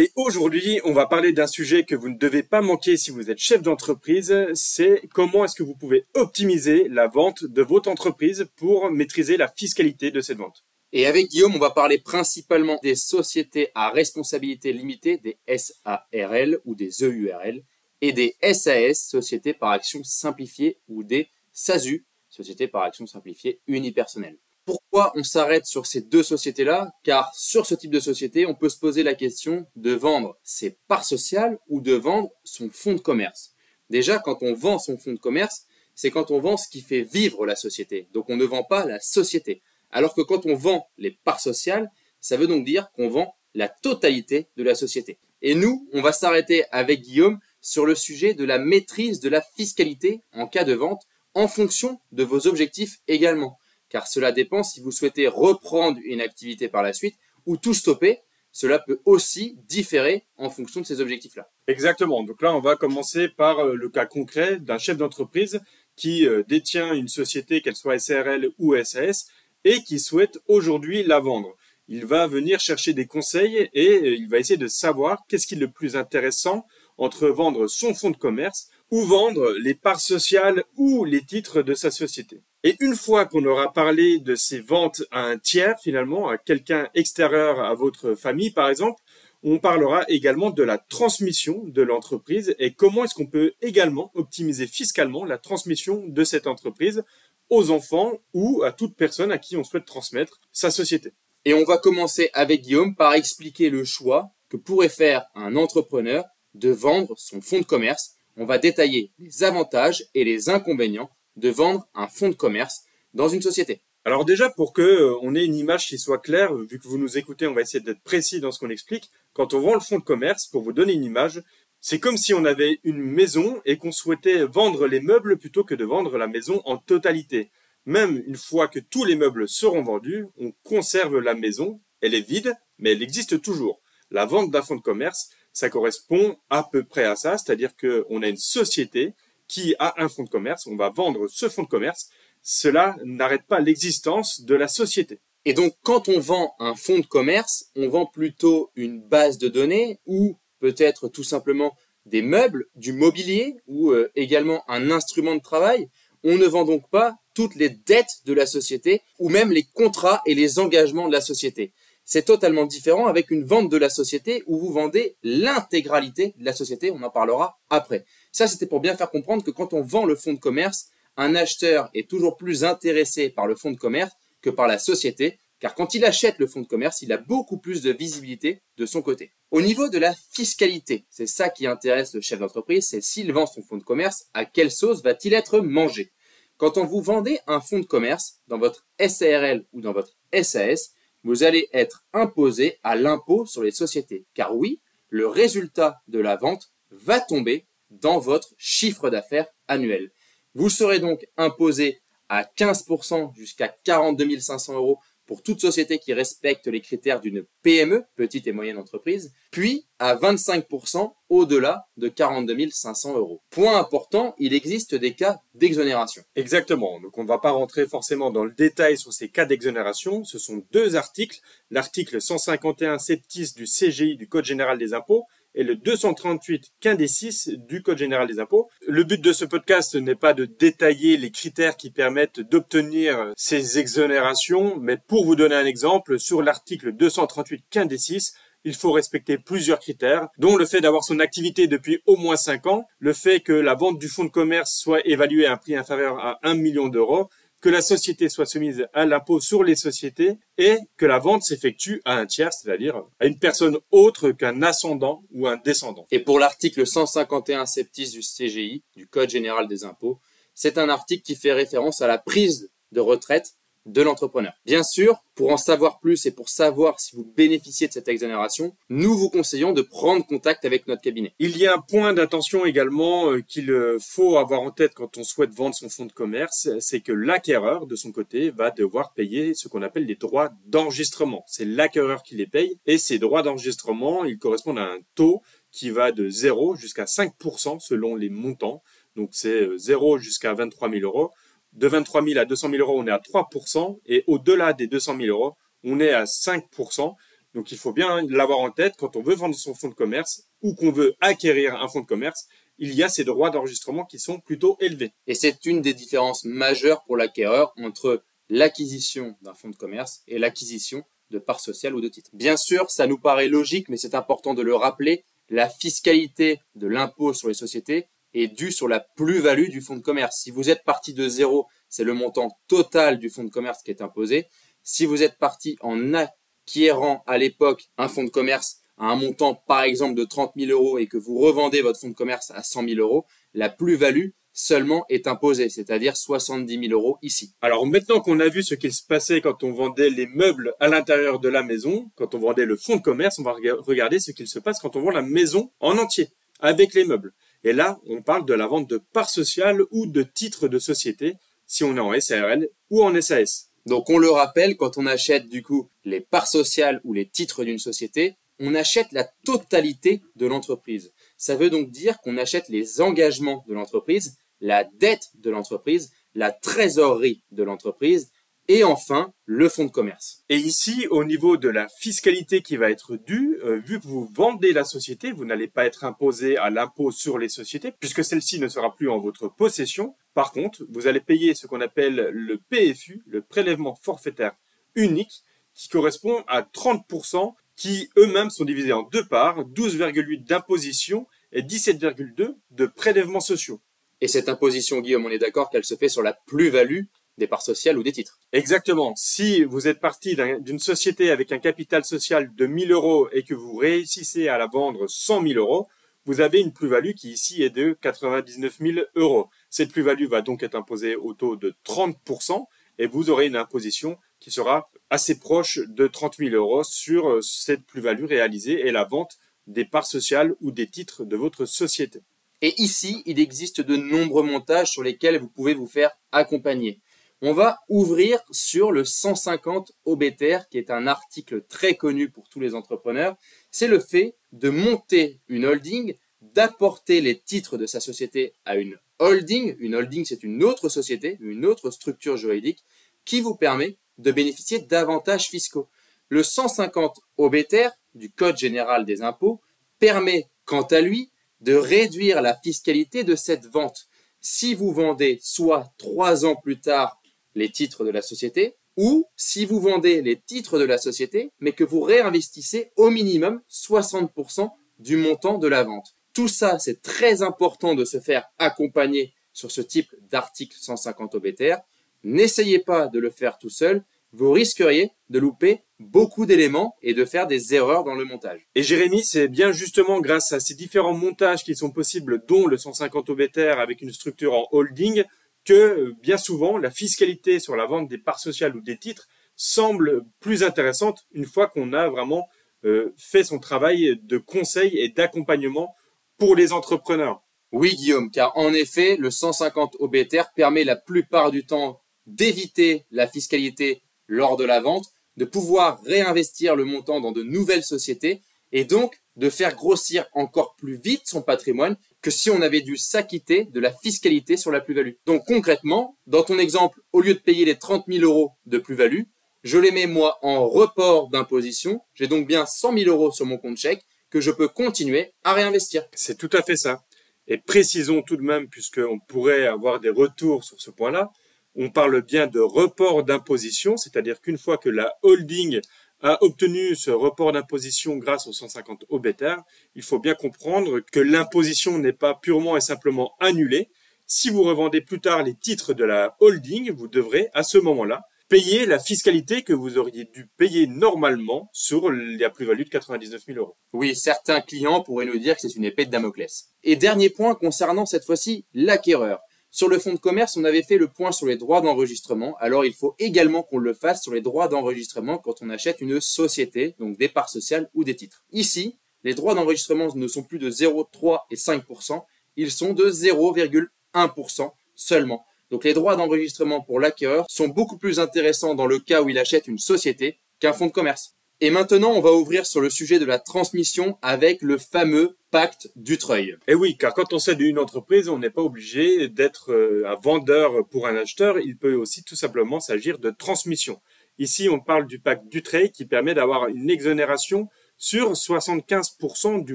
Et aujourd'hui, on va parler d'un sujet que vous ne devez pas manquer si vous êtes chef d'entreprise, c'est comment est-ce que vous pouvez optimiser la vente de votre entreprise pour maîtriser la fiscalité de cette vente. Et avec Guillaume, on va parler principalement des sociétés à responsabilité limitée, des SARL ou des EURL, et des SAS, sociétés par action simplifiée, ou des SASU, sociétés par action simplifiée unipersonnelle. Pourquoi on s'arrête sur ces deux sociétés-là Car sur ce type de société, on peut se poser la question de vendre ses parts sociales ou de vendre son fonds de commerce. Déjà, quand on vend son fonds de commerce, c'est quand on vend ce qui fait vivre la société. Donc on ne vend pas la société. Alors que quand on vend les parts sociales, ça veut donc dire qu'on vend la totalité de la société. Et nous, on va s'arrêter avec Guillaume sur le sujet de la maîtrise de la fiscalité en cas de vente en fonction de vos objectifs également car cela dépend si vous souhaitez reprendre une activité par la suite ou tout stopper. Cela peut aussi différer en fonction de ces objectifs-là. Exactement. Donc là, on va commencer par euh, le cas concret d'un chef d'entreprise qui euh, détient une société, qu'elle soit SRL ou SAS, et qui souhaite aujourd'hui la vendre. Il va venir chercher des conseils et euh, il va essayer de savoir qu'est-ce qui est le plus intéressant entre vendre son fonds de commerce ou vendre les parts sociales ou les titres de sa société. Et une fois qu'on aura parlé de ces ventes à un tiers, finalement, à quelqu'un extérieur à votre famille, par exemple, on parlera également de la transmission de l'entreprise et comment est-ce qu'on peut également optimiser fiscalement la transmission de cette entreprise aux enfants ou à toute personne à qui on souhaite transmettre sa société. Et on va commencer avec Guillaume par expliquer le choix que pourrait faire un entrepreneur de vendre son fonds de commerce. On va détailler les avantages et les inconvénients de vendre un fonds de commerce dans une société Alors déjà, pour que euh, on ait une image qui soit claire, vu que vous nous écoutez, on va essayer d'être précis dans ce qu'on explique. Quand on vend le fonds de commerce, pour vous donner une image, c'est comme si on avait une maison et qu'on souhaitait vendre les meubles plutôt que de vendre la maison en totalité. Même une fois que tous les meubles seront vendus, on conserve la maison, elle est vide, mais elle existe toujours. La vente d'un fonds de commerce, ça correspond à peu près à ça, c'est-à-dire qu'on a une société qui a un fonds de commerce, on va vendre ce fonds de commerce, cela n'arrête pas l'existence de la société. Et donc, quand on vend un fonds de commerce, on vend plutôt une base de données ou peut-être tout simplement des meubles, du mobilier ou euh, également un instrument de travail. On ne vend donc pas toutes les dettes de la société ou même les contrats et les engagements de la société. C'est totalement différent avec une vente de la société où vous vendez l'intégralité de la société. On en parlera après. Ça, c'était pour bien faire comprendre que quand on vend le fonds de commerce, un acheteur est toujours plus intéressé par le fonds de commerce que par la société, car quand il achète le fonds de commerce, il a beaucoup plus de visibilité de son côté. Au niveau de la fiscalité, c'est ça qui intéresse le chef d'entreprise, c'est s'il vend son fonds de commerce, à quelle sauce va-t-il être mangé? Quand on vous vendez un fonds de commerce dans votre SARL ou dans votre SAS, vous allez être imposé à l'impôt sur les sociétés. Car oui, le résultat de la vente va tomber dans votre chiffre d'affaires annuel. Vous serez donc imposé à 15% jusqu'à 42 500 euros pour toute société qui respecte les critères d'une PME, petite et moyenne entreprise, puis à 25% au-delà de 42 500 euros. Point important, il existe des cas d'exonération. Exactement, donc on ne va pas rentrer forcément dans le détail sur ces cas d'exonération, ce sont deux articles, l'article 151 septis du CGI du Code général des impôts et le 238 des 6 du Code général des impôts. Le but de ce podcast n'est pas de détailler les critères qui permettent d'obtenir ces exonérations, mais pour vous donner un exemple, sur l'article 238 des 6, il faut respecter plusieurs critères, dont le fait d'avoir son activité depuis au moins 5 ans, le fait que la vente du fonds de commerce soit évaluée à un prix inférieur à 1 million d'euros, que la société soit soumise à l'impôt sur les sociétés et que la vente s'effectue à un tiers, c'est-à-dire à une personne autre qu'un ascendant ou un descendant. Et pour l'article 151 septis du CGI, du Code général des impôts, c'est un article qui fait référence à la prise de retraite de l'entrepreneur. Bien sûr, pour en savoir plus et pour savoir si vous bénéficiez de cette exonération, nous vous conseillons de prendre contact avec notre cabinet. Il y a un point d'attention également euh, qu'il euh, faut avoir en tête quand on souhaite vendre son fonds de commerce, c'est que l'acquéreur, de son côté, va devoir payer ce qu'on appelle les droits d'enregistrement. C'est l'acquéreur qui les paye et ces droits d'enregistrement, ils correspondent à un taux qui va de 0 jusqu'à 5% selon les montants. Donc c'est 0 euh, jusqu'à 23 000 euros de 23 000 à 200 000 euros, on est à 3%, et au-delà des 200 000 euros, on est à 5%. Donc il faut bien l'avoir en tête quand on veut vendre son fonds de commerce ou qu'on veut acquérir un fonds de commerce, il y a ces droits d'enregistrement qui sont plutôt élevés. Et c'est une des différences majeures pour l'acquéreur entre l'acquisition d'un fonds de commerce et l'acquisition de parts sociales ou de titres. Bien sûr, ça nous paraît logique, mais c'est important de le rappeler, la fiscalité de l'impôt sur les sociétés est due sur la plus-value du fonds de commerce. Si vous êtes parti de zéro, c'est le montant total du fonds de commerce qui est imposé. Si vous êtes parti en acquérant à l'époque un fonds de commerce à un montant, par exemple, de 30 000 euros et que vous revendez votre fonds de commerce à 100 000 euros, la plus-value seulement est imposée, c'est-à-dire 70 000 euros ici. Alors maintenant qu'on a vu ce qu'il se passait quand on vendait les meubles à l'intérieur de la maison, quand on vendait le fonds de commerce, on va regarder ce qu'il se passe quand on vend la maison en entier, avec les meubles. Et là, on parle de la vente de parts sociales ou de titres de société, si on est en SARL ou en SAS. Donc on le rappelle, quand on achète du coup les parts sociales ou les titres d'une société, on achète la totalité de l'entreprise. Ça veut donc dire qu'on achète les engagements de l'entreprise, la dette de l'entreprise, la trésorerie de l'entreprise et enfin, le fonds de commerce. Et ici, au niveau de la fiscalité qui va être due, euh, vu que vous vendez la société, vous n'allez pas être imposé à l'impôt sur les sociétés, puisque celle-ci ne sera plus en votre possession. Par contre, vous allez payer ce qu'on appelle le PFU, le prélèvement forfaitaire unique, qui correspond à 30%, qui eux-mêmes sont divisés en deux parts, 12,8 d'imposition et 17,2 de prélèvements sociaux. Et cette imposition, Guillaume, on est d'accord qu'elle se fait sur la plus-value des parts sociales ou des titres. Exactement. Si vous êtes parti d'une société avec un capital social de 1000 euros et que vous réussissez à la vendre 100 000 euros, vous avez une plus-value qui ici est de 99 000 euros. Cette plus-value va donc être imposée au taux de 30% et vous aurez une imposition qui sera assez proche de 30 000 euros sur euh, cette plus-value réalisée et la vente des parts sociales ou des titres de votre société. Et ici, il existe de nombreux montages sur lesquels vous pouvez vous faire accompagner. On va ouvrir sur le 150 OBTR, qui est un article très connu pour tous les entrepreneurs. C'est le fait de monter une holding, d'apporter les titres de sa société à une holding. Une holding, c'est une autre société, une autre structure juridique qui vous permet de bénéficier d'avantages fiscaux. Le 150 OBTR du Code général des impôts permet, quant à lui, de réduire la fiscalité de cette vente. Si vous vendez soit trois ans plus tard les titres de la société, ou si vous vendez les titres de la société, mais que vous réinvestissez au minimum 60% du montant de la vente. Tout ça, c'est très important de se faire accompagner sur ce type d'article 150 OBTR. N'essayez pas de le faire tout seul, vous risqueriez de louper beaucoup d'éléments et de faire des erreurs dans le montage. Et Jérémy, c'est bien justement grâce à ces différents montages qui sont possibles, dont le 150 OBTR avec une structure en holding, que euh, bien souvent la fiscalité sur la vente des parts sociales ou des titres semble plus intéressante une fois qu'on a vraiment euh, fait son travail de conseil et d'accompagnement pour les entrepreneurs. Oui Guillaume, car en effet, le 150 OBTR permet la plupart du temps d'éviter la fiscalité lors de la vente, de pouvoir réinvestir le montant dans de nouvelles sociétés et donc de faire grossir encore plus vite son patrimoine que si on avait dû s'acquitter de la fiscalité sur la plus-value. Donc concrètement, dans ton exemple, au lieu de payer les 30 000 euros de plus-value, je les mets moi en report d'imposition. J'ai donc bien 100 000 euros sur mon compte chèque que je peux continuer à réinvestir. C'est tout à fait ça. Et précisons tout de même, puisqu'on pourrait avoir des retours sur ce point-là, on parle bien de report d'imposition, c'est-à-dire qu'une fois que la holding a obtenu ce report d'imposition grâce aux 150 OBTR, il faut bien comprendre que l'imposition n'est pas purement et simplement annulée. Si vous revendez plus tard les titres de la holding, vous devrez à ce moment-là payer la fiscalité que vous auriez dû payer normalement sur la plus-value de 99 000 euros. Oui, certains clients pourraient nous dire que c'est une épée de Damoclès. Et dernier point concernant cette fois-ci l'acquéreur. Sur le fonds de commerce, on avait fait le point sur les droits d'enregistrement. Alors, il faut également qu'on le fasse sur les droits d'enregistrement quand on achète une société, donc des parts sociales ou des titres. Ici, les droits d'enregistrement ne sont plus de 0,3 et 5%, ils sont de 0,1% seulement. Donc les droits d'enregistrement pour l'acquéreur sont beaucoup plus intéressants dans le cas où il achète une société qu'un fonds de commerce. Et maintenant, on va ouvrir sur le sujet de la transmission avec le fameux pacte Dutreuil. Et eh oui, car quand on cède une entreprise, on n'est pas obligé d'être euh, un vendeur pour un acheteur. Il peut aussi tout simplement s'agir de transmission. Ici, on parle du pacte Dutreuil qui permet d'avoir une exonération sur 75% du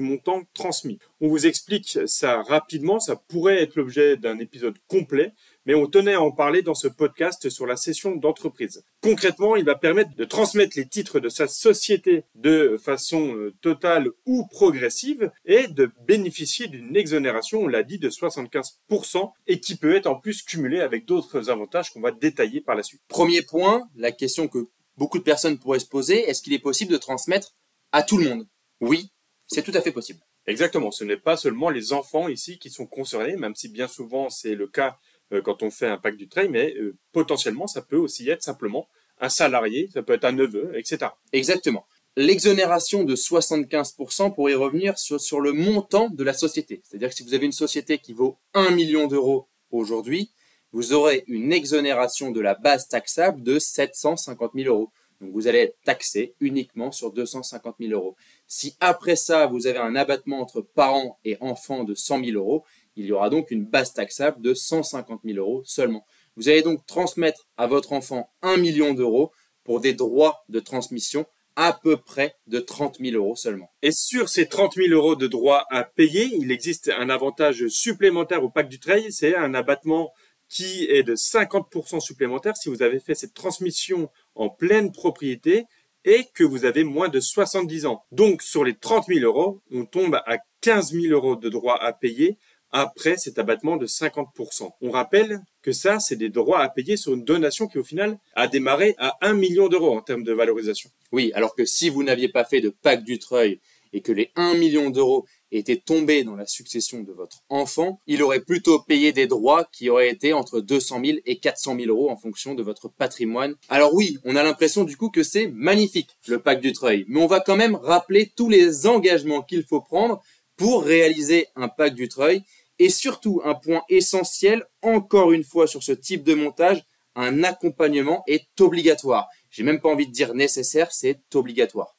montant transmis. On vous explique ça rapidement, ça pourrait être l'objet d'un épisode complet, mais on tenait à en parler dans ce podcast sur la session d'entreprise. Concrètement, il va permettre de transmettre les titres de sa société de façon euh, totale ou progressive et de bénéficier d'une exonération, on l'a dit, de 75% et qui peut être en plus cumulée avec d'autres avantages qu'on va détailler par la suite. Premier point, la question que beaucoup de personnes pourraient se poser, est-ce qu'il est possible de transmettre à tout le monde? Oui, c'est tout à fait possible. Exactement, ce n'est pas seulement les enfants ici qui sont concernés, même si bien souvent c'est le cas quand on fait un pack du trail, mais euh, potentiellement, ça peut aussi être simplement un salarié, ça peut être un neveu, etc. Exactement. L'exonération de 75% pour y revenir sur le montant de la société. C'est-à-dire que si vous avez une société qui vaut 1 million d'euros aujourd'hui, vous aurez une exonération de la base taxable de 750 000 euros. Donc vous allez être taxé uniquement sur 250 000 euros. Si après ça, vous avez un abattement entre parents et enfants de 100 000 euros, il y aura donc une base taxable de 150 000 euros seulement. Vous allez donc transmettre à votre enfant 1 million d'euros pour des droits de transmission à peu près de 30 000 euros seulement. Et sur ces 30 000 euros de droits à payer, il existe un avantage supplémentaire au pacte du trail, c'est un abattement qui est de 50% supplémentaire si vous avez fait cette transmission en pleine propriété et que vous avez moins de 70 ans. Donc sur les 30 000 euros, on tombe à 15 000 euros de droits à payer après cet abattement de 50%. On rappelle que ça, c'est des droits à payer sur une donation qui, au final, a démarré à 1 million d'euros en termes de valorisation. Oui, alors que si vous n'aviez pas fait de Pacte du Treuil et que les 1 million d'euros étaient tombés dans la succession de votre enfant, il aurait plutôt payé des droits qui auraient été entre 200 000 et 400 000 euros en fonction de votre patrimoine. Alors oui, on a l'impression du coup que c'est magnifique, le pacte du treuil, mais on va quand même rappeler tous les engagements qu'il faut prendre pour réaliser un pacte du treuil et surtout, un point essentiel, encore une fois sur ce type de montage, un accompagnement est obligatoire. J'ai même pas envie de dire nécessaire, c'est obligatoire.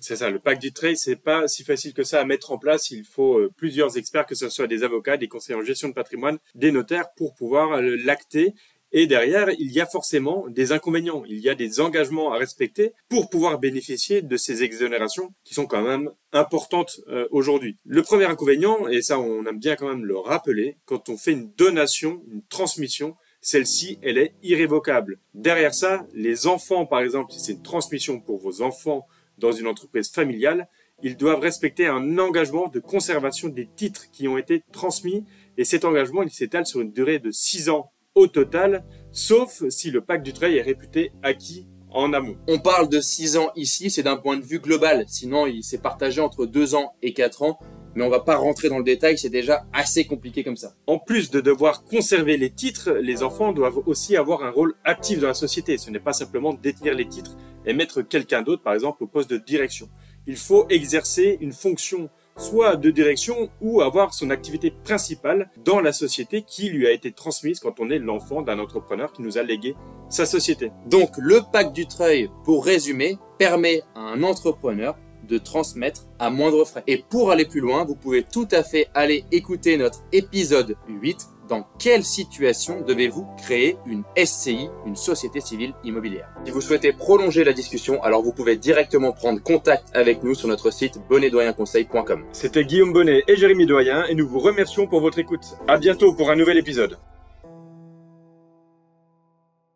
C'est ça, le pack du trade, c'est pas si facile que ça à mettre en place. Il faut euh, plusieurs experts, que ce soit des avocats, des conseillers en gestion de patrimoine, des notaires, pour pouvoir euh, l'acter et derrière, il y a forcément des inconvénients, il y a des engagements à respecter pour pouvoir bénéficier de ces exonérations qui sont quand même importantes euh, aujourd'hui. Le premier inconvénient, et ça on aime bien quand même le rappeler, quand on fait une donation, une transmission, celle-ci, elle est irrévocable. Derrière ça, les enfants, par exemple, si c'est une transmission pour vos enfants dans une entreprise familiale, ils doivent respecter un engagement de conservation des titres qui ont été transmis et cet engagement, il s'étale sur une durée de 6 ans au total, sauf si le pacte du trail est réputé acquis en amont. On parle de 6 ans ici, c'est d'un point de vue global, sinon il s'est partagé entre 2 ans et 4 ans, mais on va pas rentrer dans le détail, c'est déjà assez compliqué comme ça. En plus de devoir conserver les titres, les enfants doivent aussi avoir un rôle actif dans la société. Ce n'est pas simplement détenir les titres et mettre quelqu'un d'autre, par exemple, au poste de direction. Il faut exercer une fonction soit de direction ou avoir son activité principale dans la société qui lui a été transmise quand on est l'enfant d'un entrepreneur qui nous a légué sa société. Donc le pacte du treuil, pour résumer, permet à un entrepreneur de transmettre à moindre frais. Et pour aller plus loin, vous pouvez tout à fait aller écouter notre épisode 8 dans quelle situation devez-vous créer une SCI, une société civile immobilière? Si vous souhaitez prolonger la discussion, alors vous pouvez directement prendre contact avec nous sur notre site bonnetdoyenconseil.com. C'était Guillaume Bonnet et Jérémy Doyen et nous vous remercions pour votre écoute. À bientôt pour un nouvel épisode.